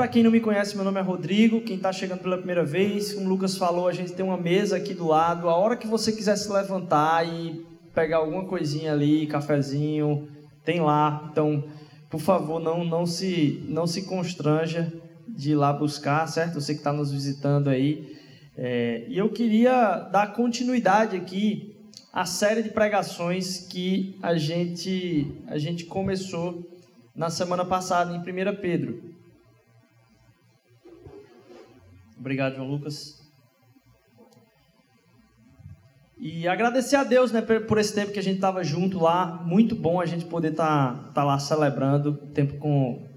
Para quem não me conhece, meu nome é Rodrigo. Quem está chegando pela primeira vez, como o Lucas falou, a gente tem uma mesa aqui do lado. A hora que você quiser se levantar e pegar alguma coisinha ali, cafezinho, tem lá. Então, por favor, não, não, se, não se constranja de ir lá buscar, certo? Você que está nos visitando aí. É, e eu queria dar continuidade aqui à série de pregações que a gente, a gente começou na semana passada em 1 Pedro. Obrigado, João Lucas. E agradecer a Deus né, por esse tempo que a gente estava junto lá. Muito bom a gente poder estar tá, tá lá celebrando tempo com,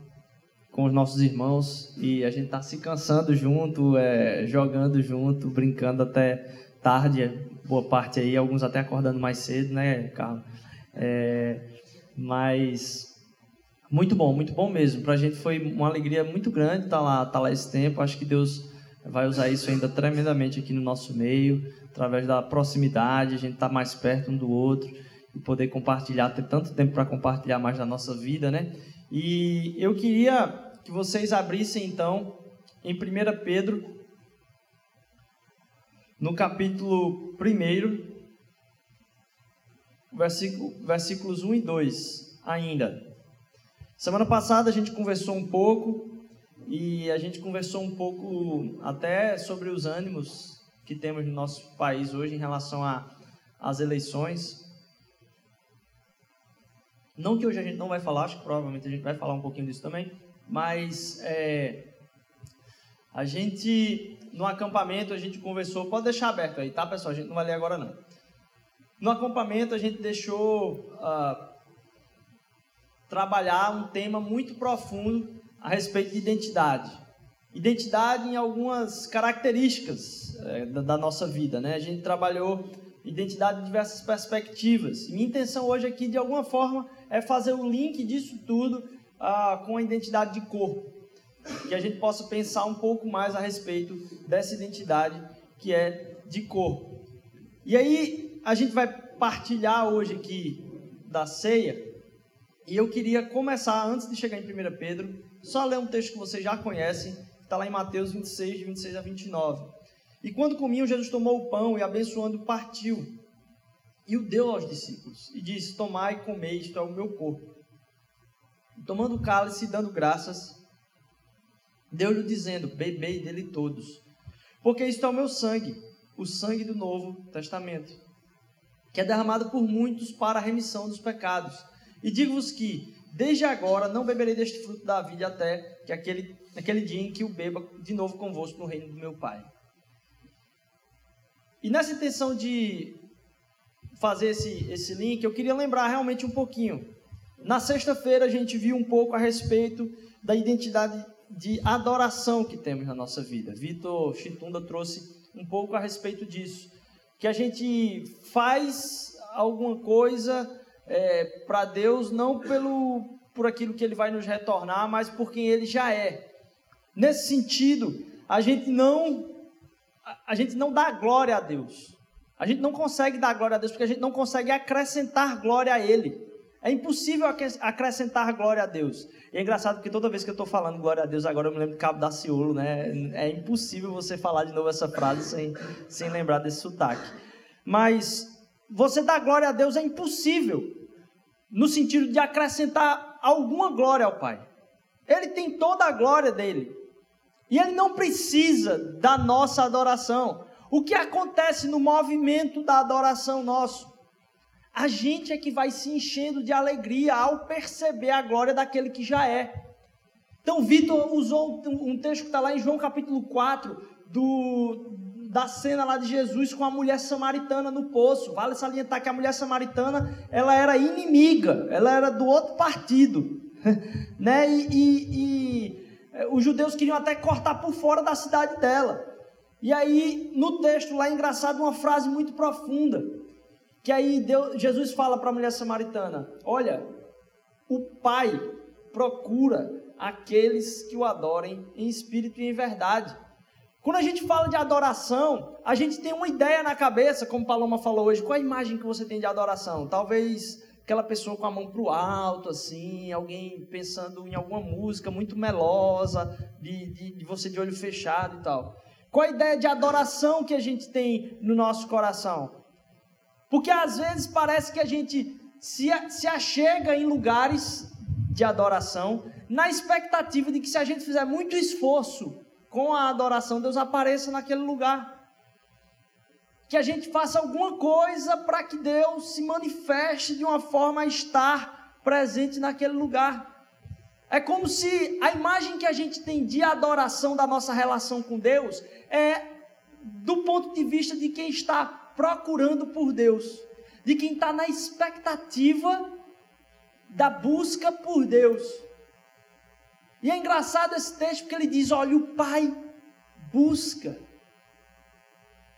com os nossos irmãos. E a gente tá se cansando junto, é, jogando junto, brincando até tarde. Boa parte aí, alguns até acordando mais cedo, né, Carlos? É, mas muito bom, muito bom mesmo. Para a gente foi uma alegria muito grande estar tá lá, tá lá esse tempo. Acho que Deus vai usar isso ainda tremendamente aqui no nosso meio, através da proximidade, a gente estar tá mais perto um do outro e poder compartilhar, ter tanto tempo para compartilhar mais da nossa vida, né? E eu queria que vocês abrissem então em 1 Pedro, no capítulo 1, versículo, versículos 1 e 2 ainda. Semana passada a gente conversou um pouco e a gente conversou um pouco até sobre os ânimos que temos no nosso país hoje em relação às eleições. Não que hoje a gente não vai falar, acho que provavelmente a gente vai falar um pouquinho disso também, mas é, a gente, no acampamento, a gente conversou, pode deixar aberto aí, tá pessoal? A gente não vai ler agora não. No acampamento a gente deixou uh, trabalhar um tema muito profundo a respeito de identidade. Identidade em algumas características é, da, da, nossa vida, né? A gente trabalhou identidade em diversas perspectivas. Minha intenção hoje aqui, de alguma forma, é fazer o link disso tudo ah, com a identidade de corpo. Que a gente possa pensar um pouco mais a respeito dessa identidade que é de corpo. E aí, a gente vai partilhar hoje aqui da ceia. E eu queria começar, antes de chegar em 1 Pedro, só ler um texto que vocês já conhecem, que está lá em Mateus 26, de 26 a 29. E quando comiam, Jesus tomou o pão e, abençoando, partiu. E o deu aos discípulos. E disse: Tomai e comei, isto é o meu corpo. E, tomando o cálice e dando graças, deu-lhe dizendo: Bebei dele todos. Porque isto é o meu sangue, o sangue do Novo Testamento, que é derramado por muitos para a remissão dos pecados. E digo-vos que Desde agora não beberei deste fruto da vida até que aquele, aquele dia em que o beba de novo convosco no reino do meu Pai. E nessa intenção de fazer esse, esse link, eu queria lembrar realmente um pouquinho. Na sexta-feira a gente viu um pouco a respeito da identidade de adoração que temos na nossa vida. Vitor Chitunda trouxe um pouco a respeito disso. Que a gente faz alguma coisa é, para Deus não pelo por aquilo que Ele vai nos retornar, mas por quem Ele já é. Nesse sentido, a gente não a gente não dá glória a Deus. A gente não consegue dar glória a Deus porque a gente não consegue acrescentar glória a Ele. É impossível acrescentar glória a Deus. E é engraçado porque toda vez que eu estou falando glória a Deus, agora eu me lembro do Cabo da Ciolo, né? É impossível você falar de novo essa frase sem, sem lembrar desse sotaque. Mas você dar glória a Deus é impossível, no sentido de acrescentar alguma glória ao Pai. Ele tem toda a glória dele. E ele não precisa da nossa adoração. O que acontece no movimento da adoração nosso? A gente é que vai se enchendo de alegria ao perceber a glória daquele que já é. Então, Vitor usou um texto que está lá em João capítulo 4, do, da cena lá de Jesus com a mulher samaritana no poço. Vale salientar que a mulher samaritana, ela era inimiga, ela era do outro partido, né? E, e, e é, os judeus queriam até cortar por fora da cidade dela. E aí, no texto lá, é engraçado uma frase muito profunda, que aí Deus, Jesus fala para a mulher samaritana: Olha, o Pai procura aqueles que o adorem em espírito e em verdade. Quando a gente fala de adoração, a gente tem uma ideia na cabeça, como Paloma falou hoje, qual a imagem que você tem de adoração? Talvez aquela pessoa com a mão para o alto, assim, alguém pensando em alguma música muito melosa, de, de, de, você de olho fechado e tal. Qual a ideia de adoração que a gente tem no nosso coração? Porque às vezes parece que a gente se, se achega em lugares de adoração na expectativa de que se a gente fizer muito esforço com a adoração, Deus apareça naquele lugar. Que a gente faça alguma coisa para que Deus se manifeste de uma forma a estar presente naquele lugar. É como se a imagem que a gente tem de adoração da nossa relação com Deus é do ponto de vista de quem está procurando por Deus, de quem está na expectativa da busca por Deus. E é engraçado esse texto porque ele diz: olha, o Pai busca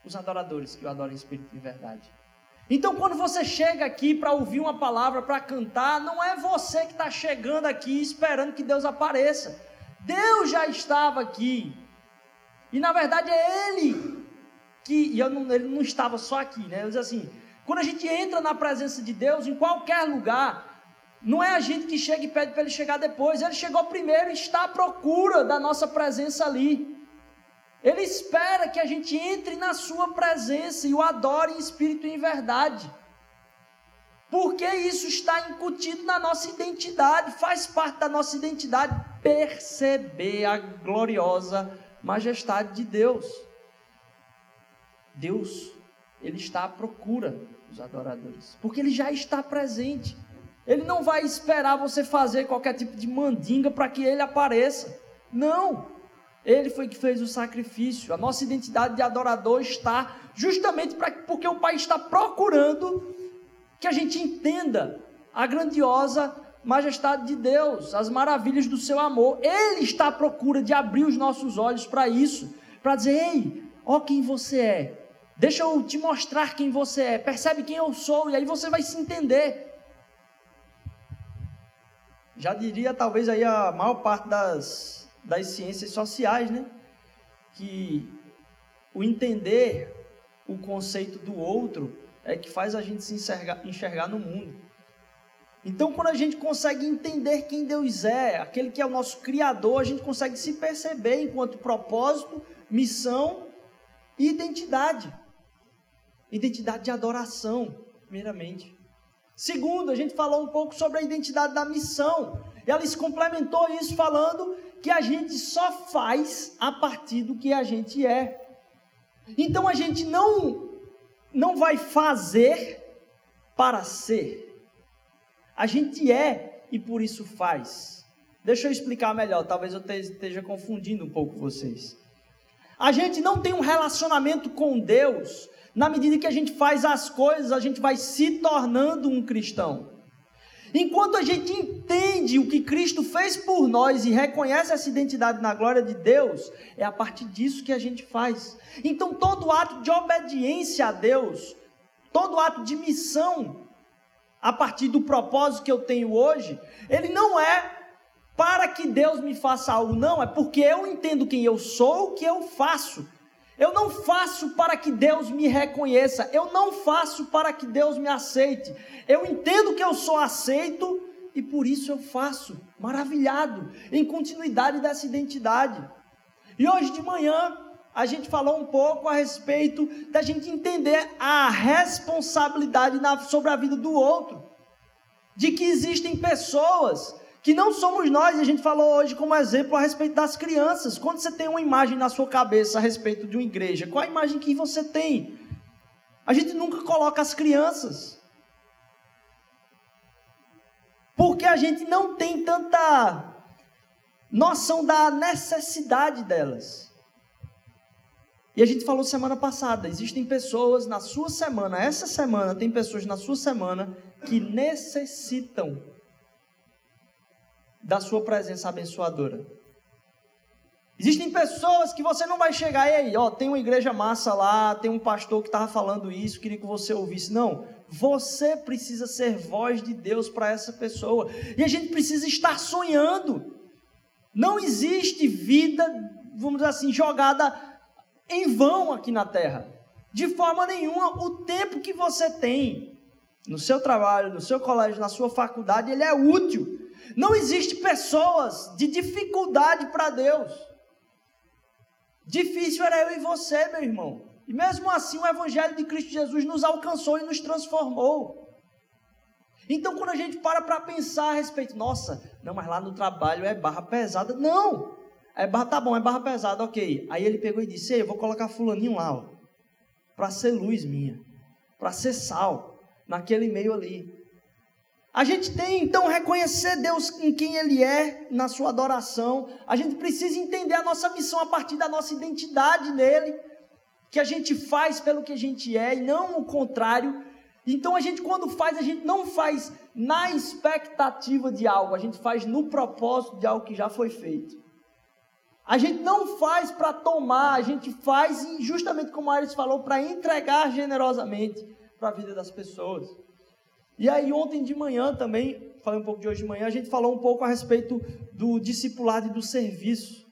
os adoradores que o adoram em espírito e verdade. Então, quando você chega aqui para ouvir uma palavra, para cantar, não é você que está chegando aqui esperando que Deus apareça. Deus já estava aqui. E na verdade é Ele que. E não, ele não estava só aqui, né? Eu diz assim: quando a gente entra na presença de Deus, em qualquer lugar, não é a gente que chega e pede para ele chegar depois. Ele chegou primeiro e está à procura da nossa presença ali. Ele espera que a gente entre na sua presença e o adore em espírito e em verdade. Porque isso está incutido na nossa identidade, faz parte da nossa identidade perceber a gloriosa majestade de Deus. Deus, ele está à procura dos adoradores, porque ele já está presente. Ele não vai esperar você fazer qualquer tipo de mandinga para que ele apareça. Não. Ele foi que fez o sacrifício. A nossa identidade de adorador está justamente pra, porque o Pai está procurando que a gente entenda a grandiosa majestade de Deus, as maravilhas do seu amor. Ele está à procura de abrir os nossos olhos para isso, para dizer: ei, ó quem você é. Deixa eu te mostrar quem você é. Percebe quem eu sou e aí você vai se entender já diria talvez aí a maior parte das, das ciências sociais, né? Que o entender o conceito do outro é que faz a gente se enxergar, enxergar no mundo. Então, quando a gente consegue entender quem Deus é, aquele que é o nosso Criador, a gente consegue se perceber enquanto propósito, missão e identidade. Identidade de adoração, primeiramente. Segundo, a gente falou um pouco sobre a identidade da missão. Ela se complementou isso falando que a gente só faz a partir do que a gente é. Então a gente não não vai fazer para ser. A gente é e por isso faz. Deixa eu explicar melhor, talvez eu esteja confundindo um pouco vocês. A gente não tem um relacionamento com Deus na medida que a gente faz as coisas, a gente vai se tornando um cristão. Enquanto a gente entende o que Cristo fez por nós e reconhece essa identidade na glória de Deus, é a partir disso que a gente faz. Então, todo ato de obediência a Deus, todo ato de missão, a partir do propósito que eu tenho hoje, ele não é para que Deus me faça algo, não, é porque eu entendo quem eu sou, o que eu faço. Eu não faço para que Deus me reconheça, eu não faço para que Deus me aceite. Eu entendo que eu sou aceito e por isso eu faço, maravilhado, em continuidade dessa identidade. E hoje de manhã a gente falou um pouco a respeito da gente entender a responsabilidade sobre a vida do outro, de que existem pessoas que não somos nós, e a gente falou hoje como exemplo a respeito das crianças. Quando você tem uma imagem na sua cabeça a respeito de uma igreja, qual a imagem que você tem? A gente nunca coloca as crianças. Porque a gente não tem tanta noção da necessidade delas. E a gente falou semana passada, existem pessoas na sua semana, essa semana tem pessoas na sua semana que necessitam da sua presença abençoadora. Existem pessoas que você não vai chegar e aí, ó, tem uma igreja massa lá, tem um pastor que estava falando isso, queria que você ouvisse. Não, você precisa ser voz de Deus para essa pessoa. E a gente precisa estar sonhando. Não existe vida, vamos dizer assim, jogada em vão aqui na terra. De forma nenhuma, o tempo que você tem no seu trabalho, no seu colégio, na sua faculdade, ele é útil. Não existe pessoas de dificuldade para Deus. Difícil era eu e você, meu irmão. E mesmo assim, o Evangelho de Cristo Jesus nos alcançou e nos transformou. Então, quando a gente para para pensar a respeito, nossa, não, mas lá no trabalho é barra pesada. Não! É barra, tá bom, é barra pesada, ok. Aí ele pegou e disse: Ei, eu vou colocar Fulaninho lá, para ser luz minha, para ser sal, naquele meio ali. A gente tem então reconhecer Deus em quem Ele é, na sua adoração. A gente precisa entender a nossa missão a partir da nossa identidade nele, que a gente faz pelo que a gente é e não o contrário. Então a gente, quando faz, a gente não faz na expectativa de algo, a gente faz no propósito de algo que já foi feito. A gente não faz para tomar, a gente faz justamente como a Ares falou, para entregar generosamente para a vida das pessoas. E aí, ontem de manhã também, falei um pouco de hoje de manhã, a gente falou um pouco a respeito do discipulado e do serviço.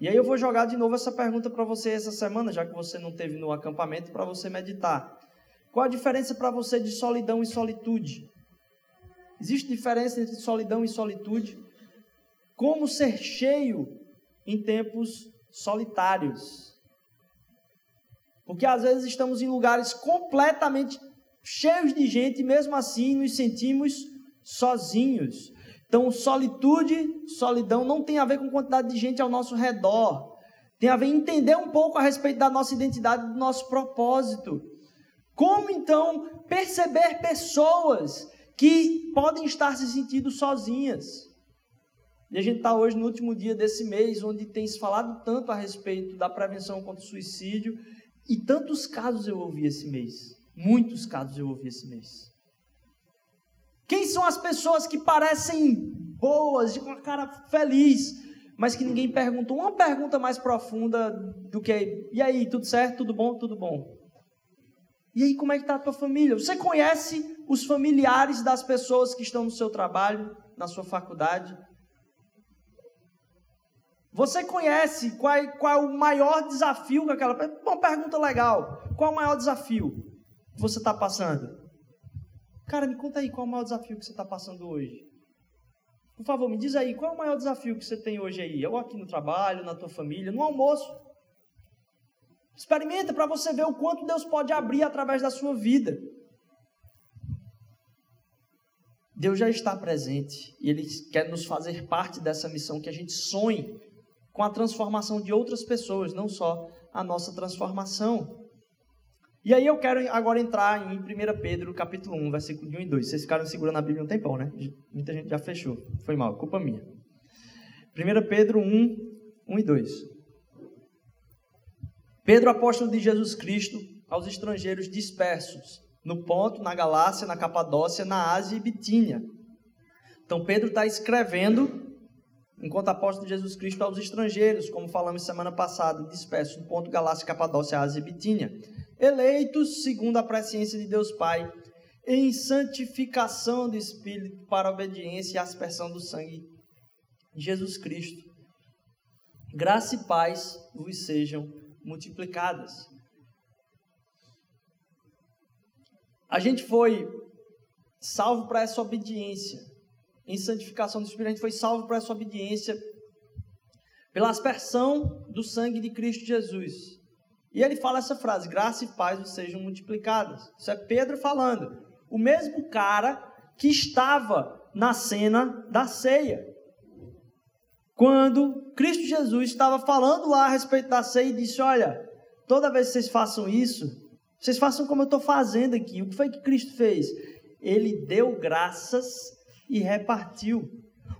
E aí eu vou jogar de novo essa pergunta para você essa semana, já que você não teve no acampamento, para você meditar. Qual a diferença para você de solidão e solitude? Existe diferença entre solidão e solitude? Como ser cheio em tempos solitários? Porque às vezes estamos em lugares completamente cheios de gente, mesmo assim nos sentimos sozinhos. Então, solitude, solidão não tem a ver com quantidade de gente ao nosso redor. Tem a ver entender um pouco a respeito da nossa identidade, do nosso propósito. Como então perceber pessoas que podem estar se sentindo sozinhas? E a gente está hoje no último dia desse mês, onde tem se falado tanto a respeito da prevenção contra o suicídio, e tantos casos eu ouvi esse mês. Muitos casos eu ouvi esse mês. Quem são as pessoas que parecem boas, com a cara feliz, mas que ninguém perguntou uma pergunta mais profunda do que e aí, tudo certo? Tudo bom? Tudo bom. E aí, como é que está a tua família? Você conhece os familiares das pessoas que estão no seu trabalho, na sua faculdade? Você conhece qual é, qual é o maior desafio que aquela... Uma pergunta legal. Qual é o maior desafio? Que você está passando? Cara, me conta aí qual é o maior desafio que você está passando hoje. Por favor, me diz aí, qual é o maior desafio que você tem hoje aí? Ou aqui no trabalho, na tua família, no almoço. Experimenta para você ver o quanto Deus pode abrir através da sua vida. Deus já está presente e Ele quer nos fazer parte dessa missão que a gente sonhe com a transformação de outras pessoas, não só a nossa transformação. E aí eu quero agora entrar em 1 Pedro, capítulo 1, versículo 1 e 2. Vocês ficaram segurando a Bíblia um tempão, né? Muita gente já fechou. Foi mal, culpa minha. 1 Pedro 1, 1 e 2. Pedro, apóstolo de Jesus Cristo, aos estrangeiros dispersos, no Ponto, na Galácia, na Capadócia, na Ásia e Bitínia. Então Pedro está escrevendo, enquanto apóstolo de Jesus Cristo, aos estrangeiros, como falamos semana passada, dispersos no Ponto, Galácia, Capadócia, Ásia e Bitínia eleitos segundo a presciência de Deus Pai, em santificação do Espírito para obediência e aspersão do sangue de Jesus Cristo. Graça e paz vos sejam multiplicadas. A gente foi salvo para essa obediência. Em santificação do Espírito, a gente foi salvo para essa obediência pela aspersão do sangue de Cristo Jesus. E ele fala essa frase: graça e paz sejam multiplicadas. Isso é Pedro falando. O mesmo cara que estava na cena da ceia. Quando Cristo Jesus estava falando lá a respeito da ceia e disse: Olha, toda vez que vocês façam isso, vocês façam como eu estou fazendo aqui. O que foi que Cristo fez? Ele deu graças e repartiu.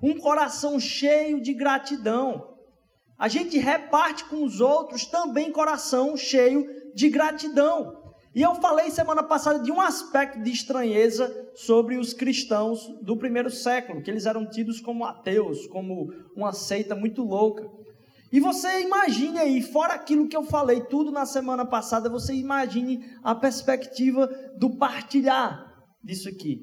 Um coração cheio de gratidão a gente reparte com os outros também coração cheio de gratidão. E eu falei semana passada de um aspecto de estranheza sobre os cristãos do primeiro século, que eles eram tidos como ateus, como uma seita muito louca. E você imagine aí, fora aquilo que eu falei tudo na semana passada, você imagine a perspectiva do partilhar disso aqui.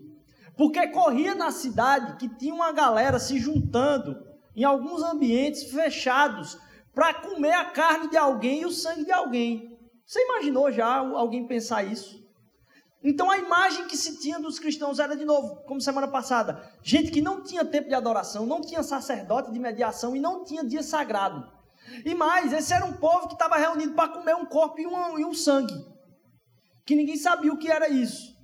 Porque corria na cidade que tinha uma galera se juntando em alguns ambientes fechados para comer a carne de alguém e o sangue de alguém. Você imaginou já alguém pensar isso? Então a imagem que se tinha dos cristãos era, de novo, como semana passada, gente que não tinha tempo de adoração, não tinha sacerdote de mediação e não tinha dia sagrado. E mais, esse era um povo que estava reunido para comer um corpo e um, e um sangue. Que ninguém sabia o que era isso.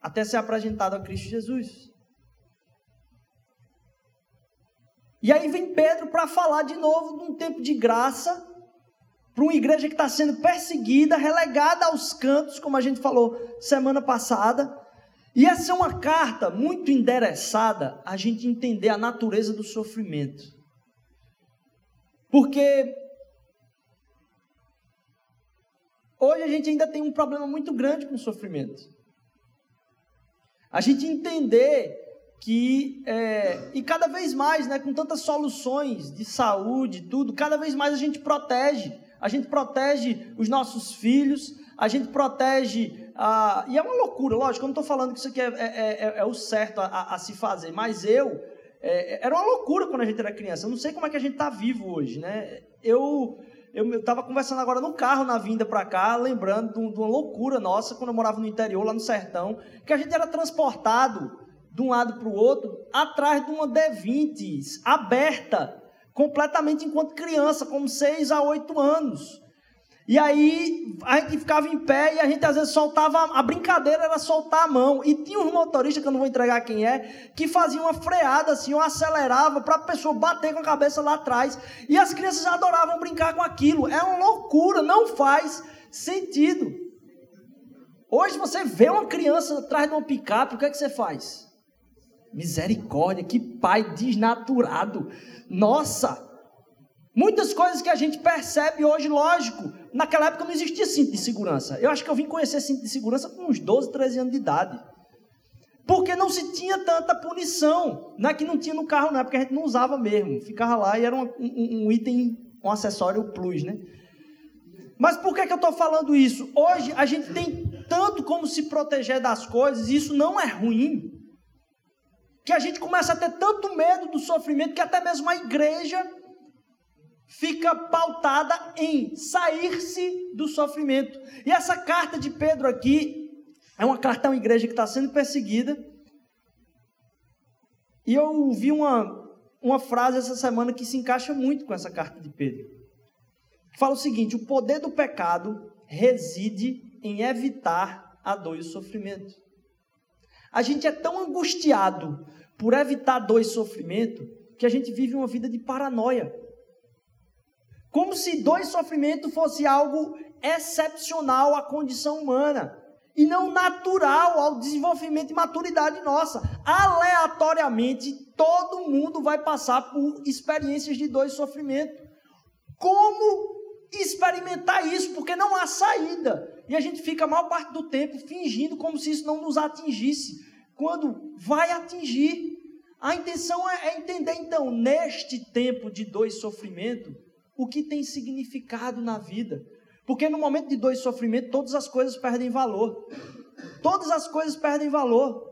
Até ser apresentado a Cristo Jesus. E aí vem Pedro para falar de novo de um tempo de graça para uma igreja que está sendo perseguida, relegada aos cantos, como a gente falou semana passada. E essa é uma carta muito endereçada a gente entender a natureza do sofrimento. Porque hoje a gente ainda tem um problema muito grande com o sofrimento. A gente entender que, é, e cada vez mais, né, com tantas soluções de saúde, tudo, cada vez mais a gente protege a gente protege os nossos filhos, a gente protege. Ah, e é uma loucura, lógico, eu não estou falando que isso aqui é, é, é, é o certo a, a, a, se fazer, mas eu. É, era uma loucura quando a gente era criança. Eu não sei como é que a gente está vivo hoje, né? Eu. Eu estava conversando agora no carro na vinda para cá, lembrando de uma loucura nossa quando eu morava no interior, lá no sertão, que a gente era transportado de um lado para o outro atrás de uma D20 aberta completamente enquanto criança, como seis a oito anos. E aí a gente ficava em pé e a gente às vezes soltava, a brincadeira era soltar a mão. E tinha uns motoristas, que eu não vou entregar quem é, que faziam uma freada assim, ou acelerava para a pessoa bater com a cabeça lá atrás. E as crianças adoravam brincar com aquilo. É uma loucura, não faz sentido. Hoje você vê uma criança atrás de uma picape, o que é que você faz? Misericórdia, que pai desnaturado. Nossa! Muitas coisas que a gente percebe hoje, lógico, naquela época não existia cinto de segurança. Eu acho que eu vim conhecer cinto de segurança com uns 12, 13 anos de idade. Porque não se tinha tanta punição. Não é que não tinha no carro, não, é porque a gente não usava mesmo. Ficava lá e era um, um, um item, um acessório plus, né? Mas por que, que eu estou falando isso? Hoje a gente tem tanto como se proteger das coisas, e isso não é ruim que a gente começa a ter tanto medo do sofrimento que até mesmo a igreja fica pautada em sair-se do sofrimento. E essa carta de Pedro aqui é uma carta a uma igreja que está sendo perseguida. E eu ouvi uma, uma frase essa semana que se encaixa muito com essa carta de Pedro. Fala o seguinte: o poder do pecado reside em evitar a dor e o sofrimento. A gente é tão angustiado por evitar dor e sofrimento que a gente vive uma vida de paranoia. Como se dor e sofrimento fosse algo excepcional à condição humana e não natural ao desenvolvimento e maturidade nossa. Aleatoriamente, todo mundo vai passar por experiências de dor e sofrimento. Como experimentar isso? Porque não há saída. E a gente fica a maior parte do tempo fingindo como se isso não nos atingisse, quando vai atingir. A intenção é, é entender, então, neste tempo de dor e sofrimento, o que tem significado na vida. Porque no momento de dor e sofrimento, todas as coisas perdem valor. Todas as coisas perdem valor.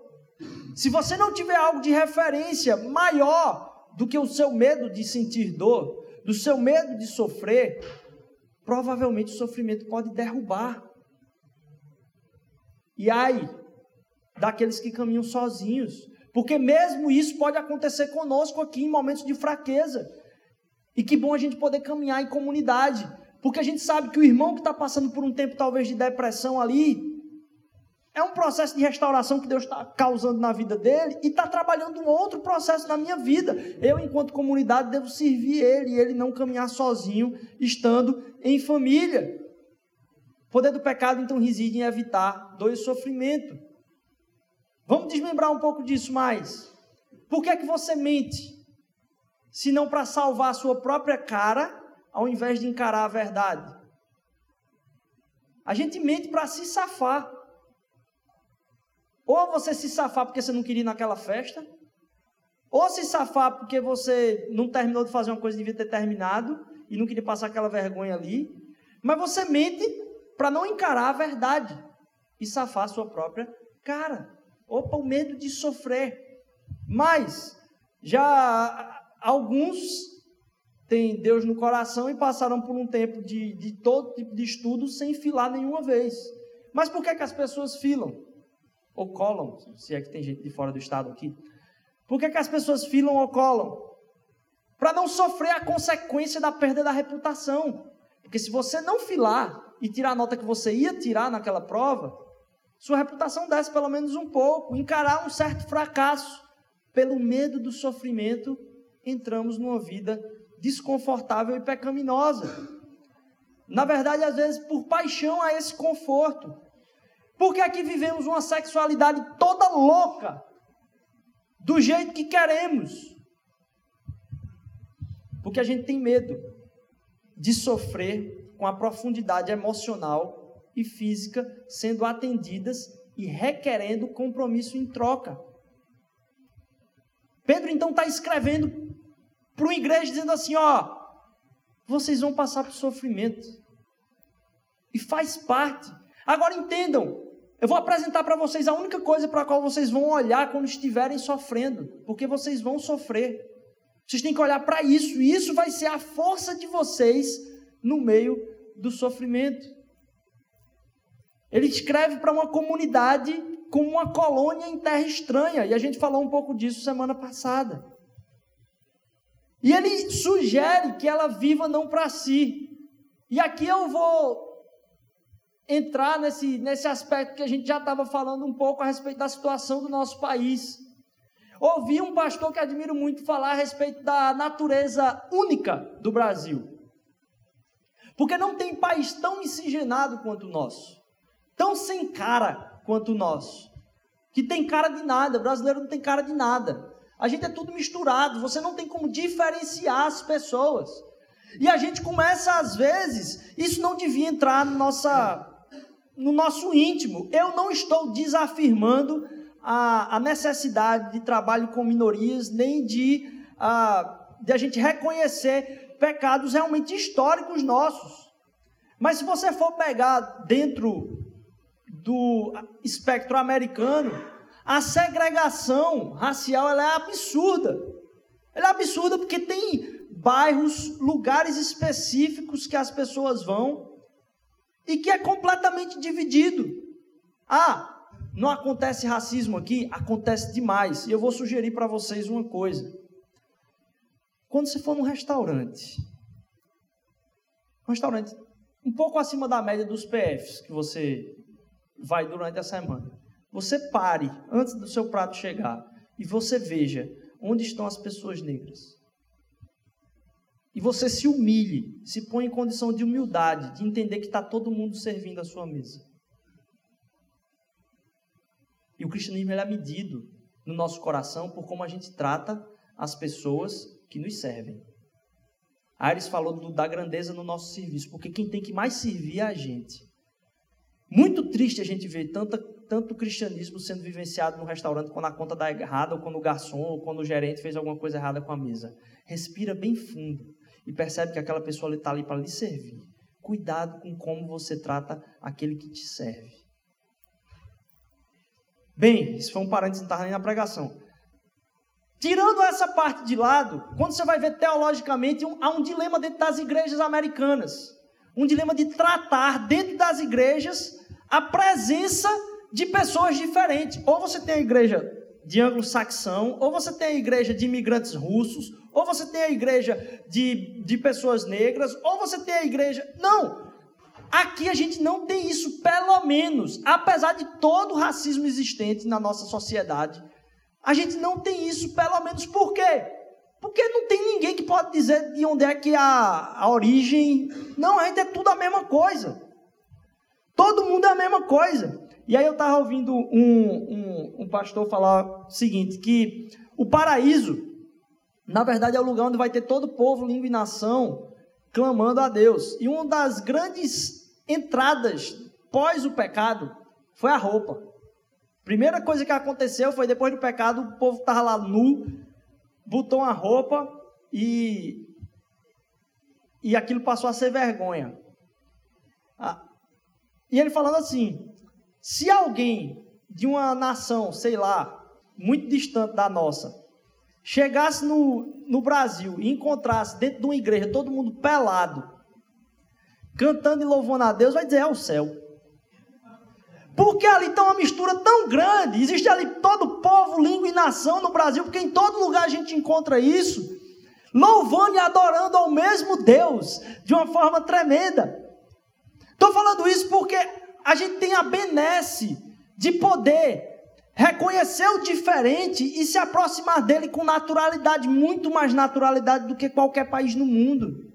Se você não tiver algo de referência maior do que o seu medo de sentir dor, do seu medo de sofrer, provavelmente o sofrimento pode derrubar. E ai daqueles que caminham sozinhos, porque mesmo isso pode acontecer conosco aqui em momentos de fraqueza. E que bom a gente poder caminhar em comunidade, porque a gente sabe que o irmão que está passando por um tempo talvez de depressão ali, é um processo de restauração que Deus está causando na vida dele e está trabalhando um outro processo na minha vida. Eu, enquanto comunidade, devo servir ele e ele não caminhar sozinho, estando em família. O poder do pecado, então, reside em evitar dor e sofrimento. Vamos desmembrar um pouco disso mais. Por que é que você mente? Se não para salvar a sua própria cara, ao invés de encarar a verdade. A gente mente para se safar. Ou você se safar porque você não queria ir naquela festa, ou se safar porque você não terminou de fazer uma coisa que devia ter terminado e não queria passar aquela vergonha ali. Mas você mente para não encarar a verdade e safar a sua própria cara. Opa, o medo de sofrer. Mas já alguns têm Deus no coração e passaram por um tempo de, de todo tipo de estudo sem filar nenhuma vez. Mas por que, que as pessoas filam? Ou colam, se é que tem gente de fora do estado aqui. Por que, que as pessoas filam ou colam? Para não sofrer a consequência da perda da reputação. Porque se você não filar e tirar a nota que você ia tirar naquela prova, sua reputação desce pelo menos um pouco. Encarar um certo fracasso. Pelo medo do sofrimento, entramos numa vida desconfortável e pecaminosa. Na verdade, às vezes, por paixão a esse conforto. Porque aqui vivemos uma sexualidade toda louca, do jeito que queremos. Porque a gente tem medo de sofrer com a profundidade emocional e física sendo atendidas e requerendo compromisso em troca. Pedro então está escrevendo para uma igreja dizendo assim: ó, vocês vão passar por sofrimento. E faz parte. Agora entendam, eu vou apresentar para vocês a única coisa para a qual vocês vão olhar quando estiverem sofrendo, porque vocês vão sofrer. Vocês têm que olhar para isso, e isso vai ser a força de vocês no meio do sofrimento. Ele escreve para uma comunidade como uma colônia em terra estranha, e a gente falou um pouco disso semana passada. E ele sugere que ela viva não para si. E aqui eu vou entrar nesse, nesse aspecto que a gente já estava falando um pouco a respeito da situação do nosso país. Ouvi um pastor que admiro muito falar a respeito da natureza única do Brasil. Porque não tem país tão miscigenado quanto o nosso, tão sem cara quanto o nosso, que tem cara de nada, o brasileiro não tem cara de nada. A gente é tudo misturado, você não tem como diferenciar as pessoas. E a gente começa, às vezes, isso não devia entrar no, nossa, no nosso íntimo. Eu não estou desafirmando a, a necessidade de trabalho com minorias, nem de, a, de a gente reconhecer pecados realmente históricos nossos. Mas se você for pegar dentro do espectro americano, a segregação racial ela é absurda. Ela é absurda porque tem bairros, lugares específicos que as pessoas vão e que é completamente dividido. Ah, não acontece racismo aqui? Acontece demais. E eu vou sugerir para vocês uma coisa. Quando você for num restaurante, um restaurante um pouco acima da média dos PFs que você vai durante a semana, você pare antes do seu prato chegar e você veja onde estão as pessoas negras. E você se humilhe, se põe em condição de humildade, de entender que está todo mundo servindo a sua mesa. E o cristianismo é medido no nosso coração por como a gente trata as pessoas que nos servem. Aires falou do, da grandeza no nosso serviço, porque quem tem que mais servir é a gente. Muito triste a gente ver tanta, tanto cristianismo sendo vivenciado no restaurante quando a conta dá errada, ou quando o garçom, ou quando o gerente fez alguma coisa errada com a mesa. Respira bem fundo e percebe que aquela pessoa está ali para lhe servir. Cuidado com como você trata aquele que te serve. Bem, isso foi um parênteses, não estava nem na pregação. Tirando essa parte de lado, quando você vai ver teologicamente, há um dilema dentro das igrejas americanas. Um dilema de tratar dentro das igrejas a presença de pessoas diferentes. Ou você tem a igreja de anglo-saxão, ou você tem a igreja de imigrantes russos, ou você tem a igreja de, de pessoas negras, ou você tem a igreja. Não! Aqui a gente não tem isso, pelo menos, apesar de todo o racismo existente na nossa sociedade, a gente não tem isso, pelo menos, por quê? Porque não tem ninguém que pode dizer de onde é que é a, a origem. Não, ainda é tudo a mesma coisa. Todo mundo é a mesma coisa. E aí eu estava ouvindo um, um, um, pastor falar o seguinte, que o paraíso, na verdade, é o lugar onde vai ter todo povo, língua e nação clamando a Deus. E uma das grandes entradas pós o pecado foi a roupa. Primeira coisa que aconteceu foi depois do pecado, o povo estava lá nu, botou uma roupa e, e aquilo passou a ser vergonha. Ah, e ele falando assim: se alguém de uma nação, sei lá, muito distante da nossa, chegasse no, no Brasil e encontrasse dentro de uma igreja todo mundo pelado, cantando e louvando a Deus, vai dizer: é o céu. Porque ali está uma mistura tão grande, existe ali todo povo, língua e nação no Brasil, porque em todo lugar a gente encontra isso, louvando e adorando ao mesmo Deus, de uma forma tremenda. Estou falando isso porque a gente tem a benesse de poder reconhecer o diferente e se aproximar dele com naturalidade, muito mais naturalidade do que qualquer país no mundo.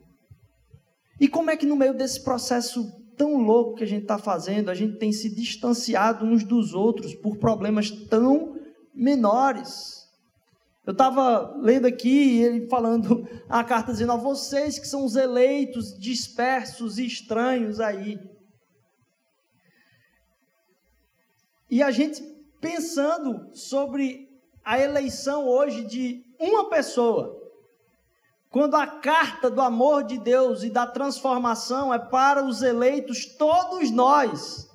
E como é que no meio desse processo tão louco que a gente está fazendo, a gente tem se distanciado uns dos outros por problemas tão menores? Eu estava lendo aqui ele falando a carta dizendo a vocês que são os eleitos, dispersos e estranhos aí. E a gente pensando sobre a eleição hoje de uma pessoa, quando a carta do amor de Deus e da transformação é para os eleitos, todos nós,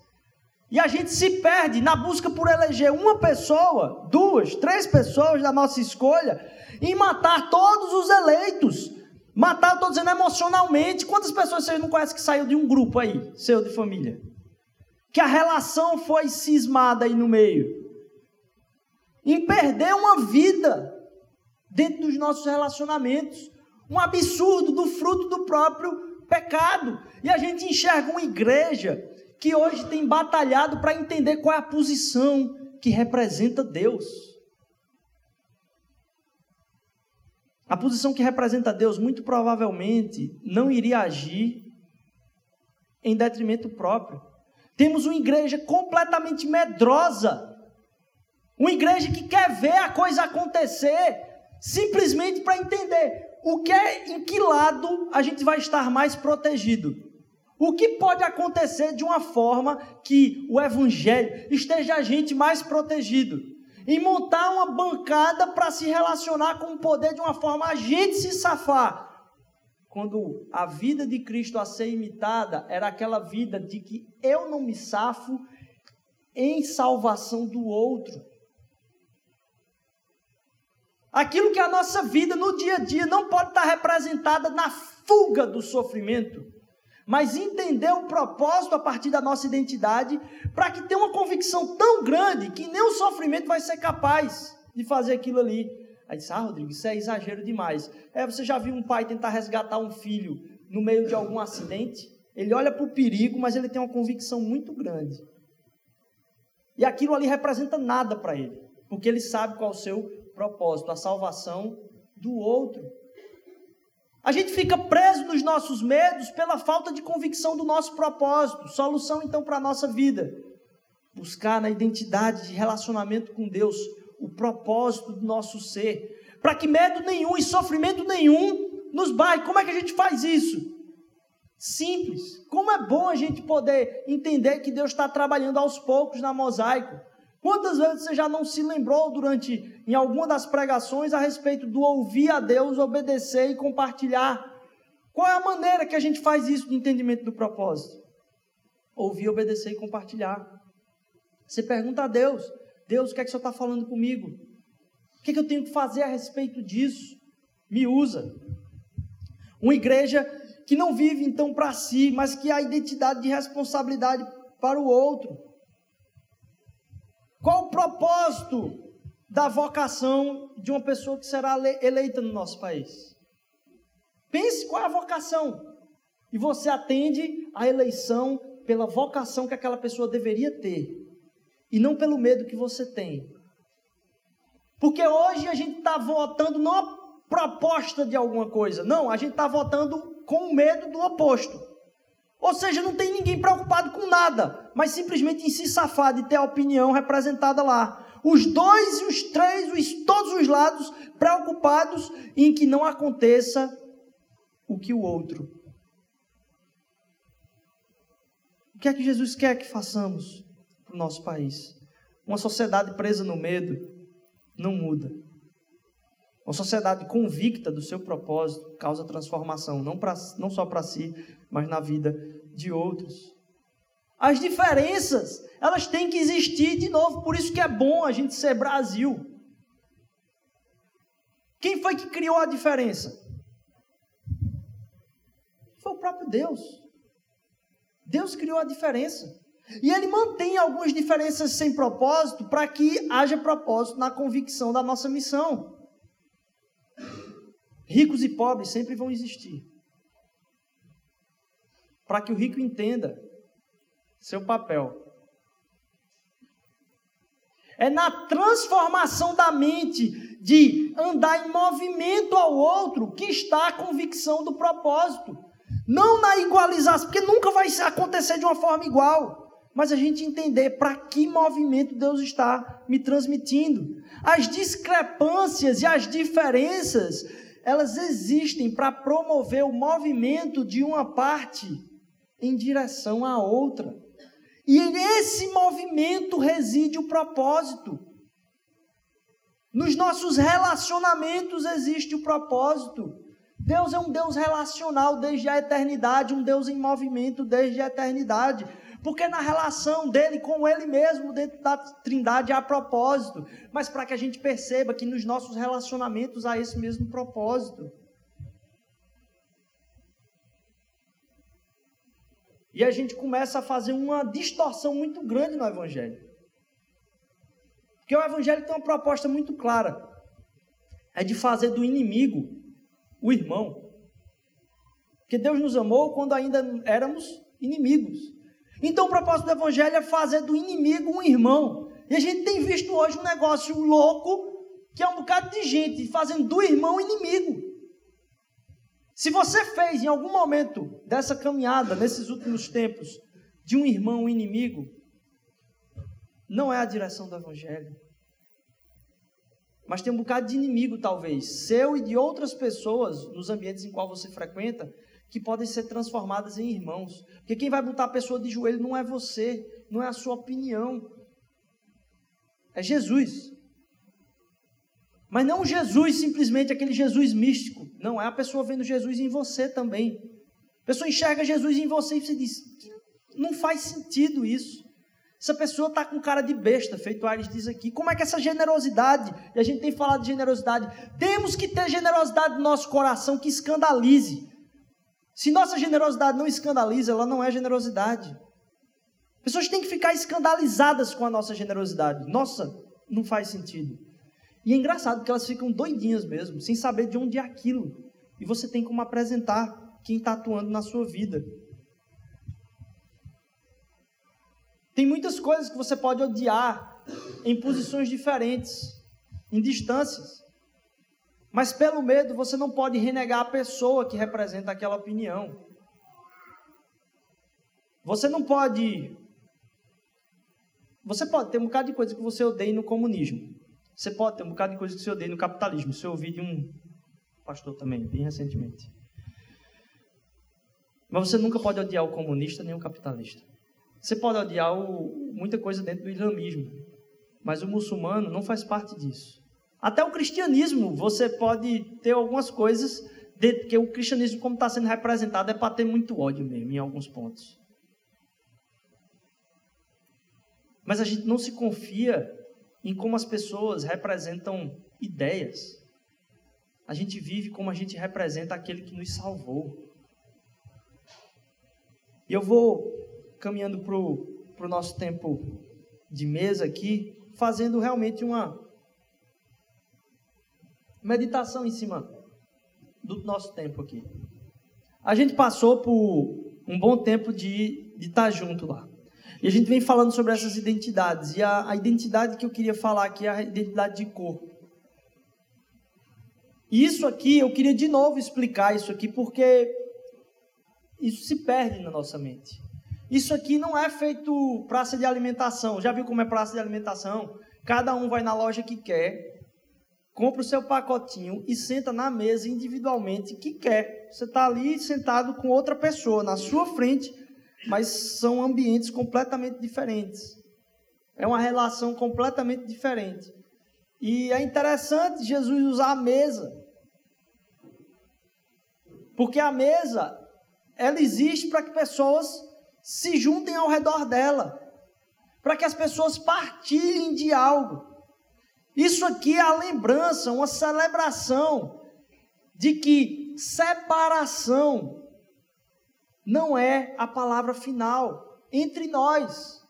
e a gente se perde na busca por eleger uma pessoa, duas, três pessoas da nossa escolha, e matar todos os eleitos. Matar, estou dizendo emocionalmente. Quantas pessoas vocês não conhecem que saiu de um grupo aí, seu de família? Que a relação foi cismada aí no meio em perder uma vida dentro dos nossos relacionamentos. Um absurdo do fruto do próprio pecado. E a gente enxerga uma igreja que hoje tem batalhado para entender qual é a posição que representa Deus. A posição que representa Deus, muito provavelmente, não iria agir em detrimento próprio. Temos uma igreja completamente medrosa uma igreja que quer ver a coisa acontecer simplesmente para entender o que é, em que lado a gente vai estar mais protegido. O que pode acontecer de uma forma que o evangelho esteja a gente mais protegido? E montar uma bancada para se relacionar com o poder de uma forma a gente se safar. Quando a vida de Cristo a ser imitada era aquela vida de que eu não me safo em salvação do outro. Aquilo que a nossa vida no dia a dia não pode estar representada na fuga do sofrimento, mas entender o propósito a partir da nossa identidade, para que tenha uma convicção tão grande que nem o sofrimento vai ser capaz de fazer aquilo ali. Aí disse, ah, Rodrigo, isso é exagero demais. É, você já viu um pai tentar resgatar um filho no meio de algum acidente? Ele olha para o perigo, mas ele tem uma convicção muito grande. E aquilo ali representa nada para ele, porque ele sabe qual é o seu propósito, a salvação do outro. A gente fica preso nos nossos medos pela falta de convicção do nosso propósito. Solução então para a nossa vida: buscar na identidade de relacionamento com Deus o propósito do nosso ser, para que medo nenhum e sofrimento nenhum nos baie. Como é que a gente faz isso? Simples. Como é bom a gente poder entender que Deus está trabalhando aos poucos na mosaico. Quantas vezes você já não se lembrou durante, em alguma das pregações, a respeito do ouvir a Deus, obedecer e compartilhar? Qual é a maneira que a gente faz isso de entendimento do propósito? Ouvir, obedecer e compartilhar. Você pergunta a Deus: Deus, o que é que o Senhor está falando comigo? O que, é que eu tenho que fazer a respeito disso? Me usa. Uma igreja que não vive então para si, mas que há identidade de responsabilidade para o outro. Qual o propósito da vocação de uma pessoa que será eleita no nosso país? Pense qual é a vocação. E você atende à eleição pela vocação que aquela pessoa deveria ter. E não pelo medo que você tem. Porque hoje a gente está votando não a proposta de alguma coisa. Não, a gente está votando com medo do oposto. Ou seja, não tem ninguém preocupado com nada, mas simplesmente em se safar de ter a opinião representada lá. Os dois e os três, os, todos os lados preocupados em que não aconteça o que o outro. O que é que Jesus quer que façamos para o nosso país? Uma sociedade presa no medo não muda. Uma sociedade convicta do seu propósito causa transformação, não, pra, não só para si, mas na vida de outros. As diferenças, elas têm que existir de novo, por isso que é bom a gente ser Brasil. Quem foi que criou a diferença? Foi o próprio Deus. Deus criou a diferença. E ele mantém algumas diferenças sem propósito para que haja propósito na convicção da nossa missão. Ricos e pobres sempre vão existir. Para que o rico entenda seu papel. É na transformação da mente, de andar em movimento ao outro, que está a convicção do propósito. Não na igualização, porque nunca vai acontecer de uma forma igual mas a gente entender para que movimento Deus está me transmitindo. As discrepâncias e as diferenças, elas existem para promover o movimento de uma parte em direção à outra. E nesse movimento reside o propósito. Nos nossos relacionamentos existe o propósito. Deus é um Deus relacional desde a eternidade, um Deus em movimento desde a eternidade. Porque na relação dele com ele mesmo, dentro da trindade, há propósito. Mas para que a gente perceba que nos nossos relacionamentos há esse mesmo propósito. E a gente começa a fazer uma distorção muito grande no Evangelho. Porque o Evangelho tem uma proposta muito clara: é de fazer do inimigo o irmão. Porque Deus nos amou quando ainda éramos inimigos. Então o propósito do evangelho é fazer do inimigo um irmão. E a gente tem visto hoje um negócio louco, que é um bocado de gente fazendo do irmão inimigo. Se você fez em algum momento dessa caminhada, nesses últimos tempos, de um irmão inimigo, não é a direção do evangelho. Mas tem um bocado de inimigo, talvez, seu e de outras pessoas nos ambientes em qual você frequenta, que podem ser transformadas em irmãos. Porque quem vai botar a pessoa de joelho não é você, não é a sua opinião. É Jesus. Mas não Jesus simplesmente aquele Jesus místico. Não, é a pessoa vendo Jesus em você também. A pessoa enxerga Jesus em você e você diz: não faz sentido isso. Essa pessoa está com cara de besta, feito Ares diz aqui. Como é que essa generosidade, e a gente tem falado de generosidade, temos que ter generosidade no nosso coração que escandalize. Se nossa generosidade não escandaliza, ela não é generosidade. Pessoas têm que ficar escandalizadas com a nossa generosidade. Nossa, não faz sentido. E é engraçado que elas ficam doidinhas mesmo, sem saber de onde é aquilo. E você tem como apresentar quem está atuando na sua vida. Tem muitas coisas que você pode odiar em posições diferentes, em distâncias. Mas pelo medo você não pode renegar a pessoa que representa aquela opinião. Você não pode. Você pode ter um bocado de coisa que você odeia no comunismo. Você pode ter um bocado de coisa que você odeia no capitalismo. Isso eu ouvi de um pastor também, bem recentemente. Mas você nunca pode odiar o comunista nem o capitalista. Você pode odiar o, muita coisa dentro do islamismo. Mas o muçulmano não faz parte disso. Até o cristianismo, você pode ter algumas coisas, de, o cristianismo, como está sendo representado, é para ter muito ódio mesmo, em alguns pontos. Mas a gente não se confia em como as pessoas representam ideias. A gente vive como a gente representa aquele que nos salvou. E eu vou caminhando para o nosso tempo de mesa aqui, fazendo realmente uma, meditação em cima do nosso tempo aqui. A gente passou por um bom tempo de, de estar junto lá. E a gente vem falando sobre essas identidades. E a, a identidade que eu queria falar aqui é a identidade de corpo. E isso aqui, eu queria de novo explicar isso aqui, porque isso se perde na nossa mente. Isso aqui não é feito praça de alimentação. Já viu como é praça de alimentação? Cada um vai na loja que quer, compra o seu pacotinho e senta na mesa individualmente que quer. Você está ali sentado com outra pessoa na sua frente, mas são ambientes completamente diferentes. É uma relação completamente diferente. E é interessante Jesus usar a mesa. Porque a mesa, ela existe para que pessoas se juntem ao redor dela. Para que as pessoas partilhem de algo. Isso aqui é a lembrança, uma celebração de que separação não é a palavra final entre nós.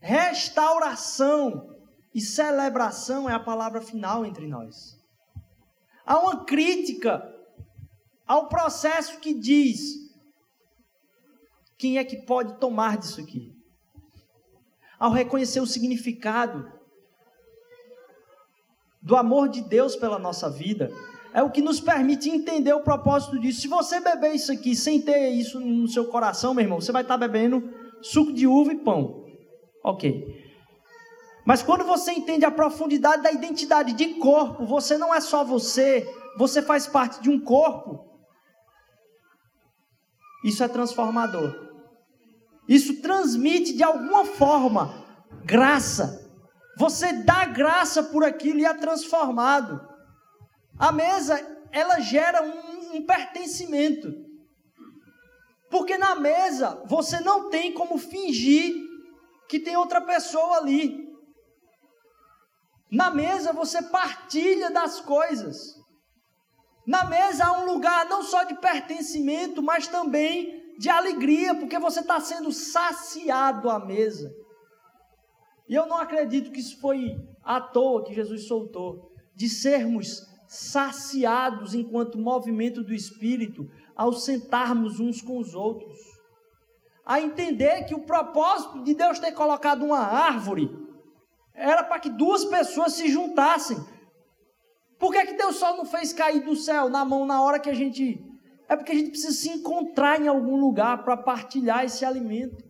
Restauração e celebração é a palavra final entre nós. Há uma crítica ao processo que diz: quem é que pode tomar disso aqui? Ao reconhecer o significado do amor de Deus pela nossa vida, é o que nos permite entender o propósito disso. Se você beber isso aqui sem ter isso no seu coração, meu irmão, você vai estar bebendo suco de uva e pão. Ok. Mas quando você entende a profundidade da identidade de corpo, você não é só você, você faz parte de um corpo. Isso é transformador. Isso transmite de alguma forma graça. Você dá graça por aquilo e é transformado. A mesa, ela gera um, um pertencimento. Porque na mesa você não tem como fingir que tem outra pessoa ali. Na mesa você partilha das coisas. Na mesa há um lugar não só de pertencimento, mas também de alegria, porque você está sendo saciado à mesa. E eu não acredito que isso foi à toa que Jesus soltou, de sermos saciados enquanto movimento do Espírito ao sentarmos uns com os outros. A entender que o propósito de Deus ter colocado uma árvore era para que duas pessoas se juntassem. Por que, que Deus só não fez cair do céu na mão na hora que a gente. É porque a gente precisa se encontrar em algum lugar para partilhar esse alimento.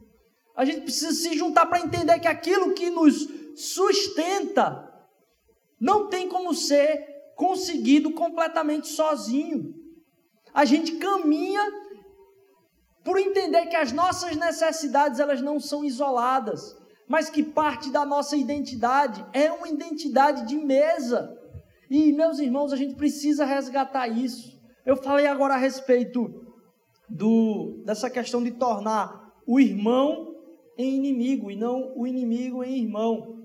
A gente precisa se juntar para entender que aquilo que nos sustenta não tem como ser conseguido completamente sozinho. A gente caminha por entender que as nossas necessidades elas não são isoladas, mas que parte da nossa identidade é uma identidade de mesa. E meus irmãos, a gente precisa resgatar isso. Eu falei agora a respeito do dessa questão de tornar o irmão em inimigo e não o inimigo em irmão.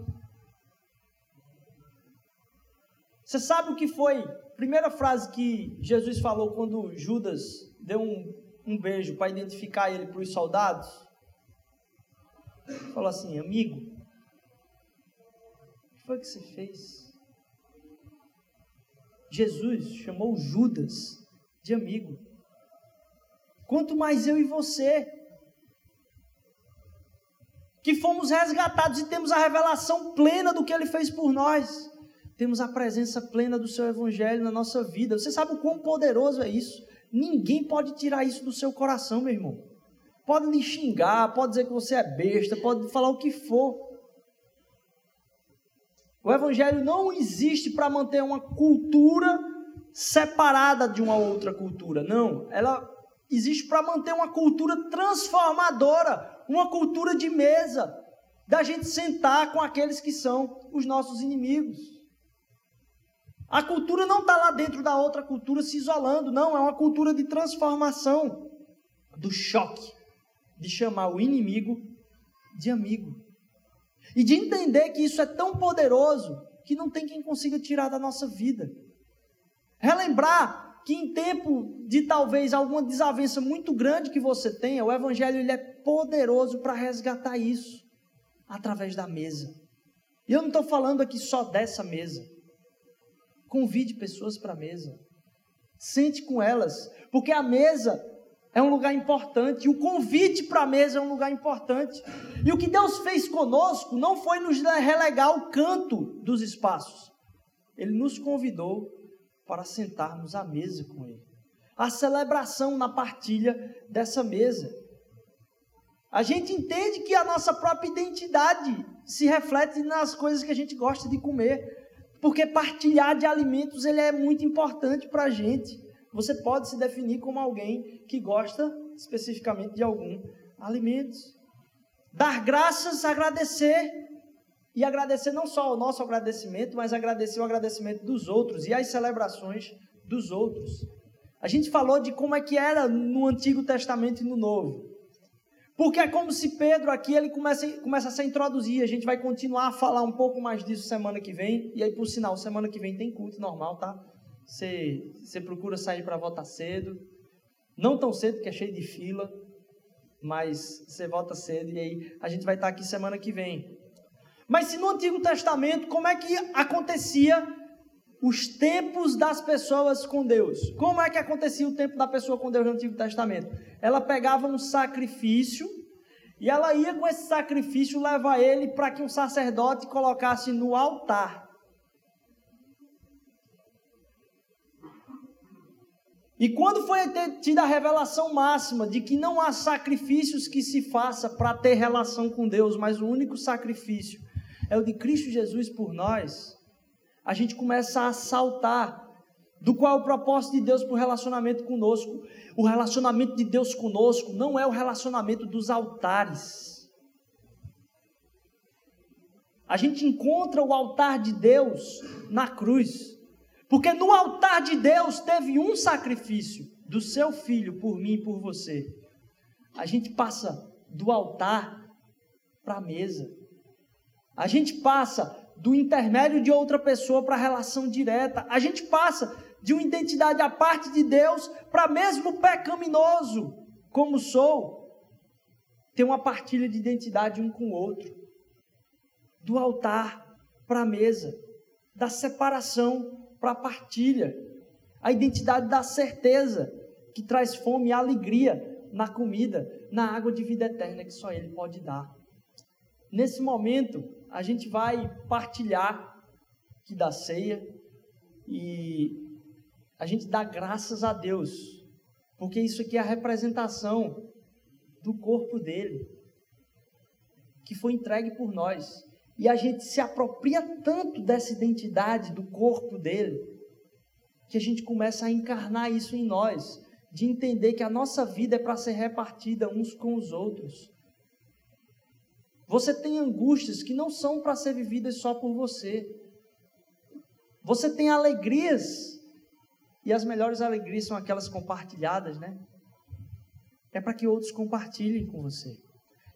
Você sabe o que foi? Primeira frase que Jesus falou quando Judas deu um, um beijo para identificar ele para os soldados. Falou assim: Amigo, o que foi que você fez? Jesus chamou Judas de amigo. Quanto mais eu e você, que fomos resgatados e temos a revelação plena do que ele fez por nós temos a presença plena do seu evangelho na nossa vida. Você sabe o quão poderoso é isso? Ninguém pode tirar isso do seu coração, meu irmão. Pode lhe xingar, pode dizer que você é besta, pode falar o que for. O evangelho não existe para manter uma cultura separada de uma outra cultura. Não, ela existe para manter uma cultura transformadora, uma cultura de mesa, da gente sentar com aqueles que são os nossos inimigos. A cultura não está lá dentro da outra cultura se isolando, não, é uma cultura de transformação, do choque, de chamar o inimigo de amigo. E de entender que isso é tão poderoso que não tem quem consiga tirar da nossa vida. Relembrar que em tempo de talvez alguma desavença muito grande que você tenha, o evangelho ele é poderoso para resgatar isso através da mesa. E eu não estou falando aqui só dessa mesa. Convide pessoas para a mesa. Sente com elas, porque a mesa é um lugar importante, e o convite para a mesa é um lugar importante. E o que Deus fez conosco não foi nos relegar ao canto dos espaços. Ele nos convidou para sentarmos à mesa com Ele. A celebração na partilha dessa mesa. A gente entende que a nossa própria identidade se reflete nas coisas que a gente gosta de comer. Porque partilhar de alimentos ele é muito importante para a gente. Você pode se definir como alguém que gosta especificamente de algum alimento. Dar graças, agradecer. E agradecer não só o nosso agradecimento, mas agradecer o agradecimento dos outros e as celebrações dos outros. A gente falou de como é que era no Antigo Testamento e no Novo. Porque é como se Pedro aqui ele começa, começa a se introduzir. A gente vai continuar a falar um pouco mais disso semana que vem. E aí, por sinal, semana que vem tem culto normal, tá? Você, você procura sair para votar cedo. Não tão cedo, porque é cheio de fila. mas você volta cedo e aí a gente vai estar aqui semana que vem. Mas se no Antigo Testamento, como é que acontecia os tempos das pessoas com Deus? Como é que acontecia o tempo da pessoa com Deus no Antigo Testamento? Ela pegava um sacrifício e ela ia com esse sacrifício levar ele para que um sacerdote colocasse no altar. E quando foi tida a revelação máxima de que não há sacrifícios que se faça para ter relação com Deus, mas o único sacrifício é o de Cristo Jesus por nós, a gente começa a saltar do qual é o propósito de Deus para o relacionamento conosco. O relacionamento de Deus conosco não é o relacionamento dos altares. A gente encontra o altar de Deus na cruz. Porque no altar de Deus teve um sacrifício do seu filho por mim e por você. A gente passa do altar para a mesa. A gente passa do intermédio de outra pessoa para a relação direta. A gente passa de uma identidade à parte de Deus para mesmo pecaminoso, como sou, ter uma partilha de identidade um com o outro. Do altar para a mesa, da separação para a partilha. A identidade da certeza, que traz fome e alegria na comida, na água de vida eterna que só Ele pode dar. Nesse momento, a gente vai partilhar que da ceia e a gente dá graças a Deus, porque isso aqui é a representação do corpo dele, que foi entregue por nós. E a gente se apropria tanto dessa identidade do corpo dele, que a gente começa a encarnar isso em nós, de entender que a nossa vida é para ser repartida uns com os outros. Você tem angústias que não são para ser vividas só por você. Você tem alegrias e as melhores alegrias são aquelas compartilhadas, né? É para que outros compartilhem com você.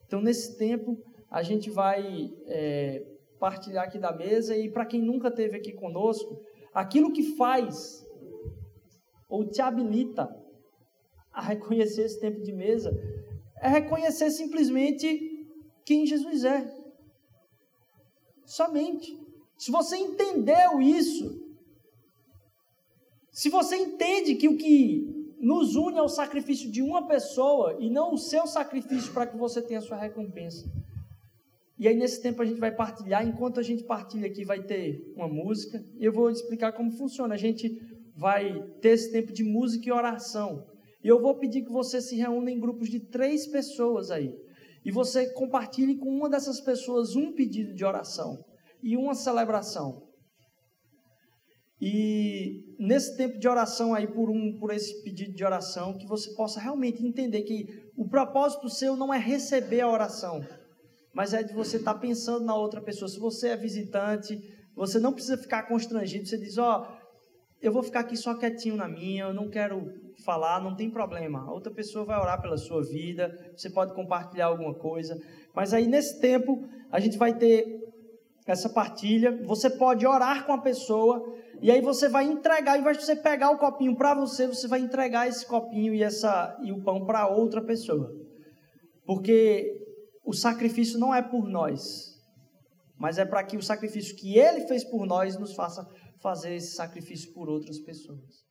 Então, nesse tempo, a gente vai é, partilhar aqui da mesa e para quem nunca esteve aqui conosco, aquilo que faz ou te habilita a reconhecer esse tempo de mesa é reconhecer simplesmente quem Jesus é. Somente. Se você entendeu isso, se você entende que o que nos une é o sacrifício de uma pessoa e não o seu sacrifício para que você tenha a sua recompensa. E aí, nesse tempo, a gente vai partilhar. Enquanto a gente partilha aqui, vai ter uma música. E eu vou explicar como funciona. A gente vai ter esse tempo de música e oração. E eu vou pedir que você se reúna em grupos de três pessoas aí. E você compartilhe com uma dessas pessoas um pedido de oração e uma celebração. E nesse tempo de oração aí, por, um, por esse pedido de oração, que você possa realmente entender que o propósito seu não é receber a oração, mas é de você estar tá pensando na outra pessoa. Se você é visitante, você não precisa ficar constrangido. Você diz: Ó, oh, eu vou ficar aqui só quietinho na minha, eu não quero falar, não tem problema. Outra pessoa vai orar pela sua vida, você pode compartilhar alguma coisa. Mas aí nesse tempo, a gente vai ter essa partilha. Você pode orar com a pessoa e aí você vai entregar, ao invés de você pegar o copinho para você, você vai entregar esse copinho e, essa, e o pão para outra pessoa. Porque o sacrifício não é por nós, mas é para que o sacrifício que ele fez por nós nos faça fazer esse sacrifício por outras pessoas.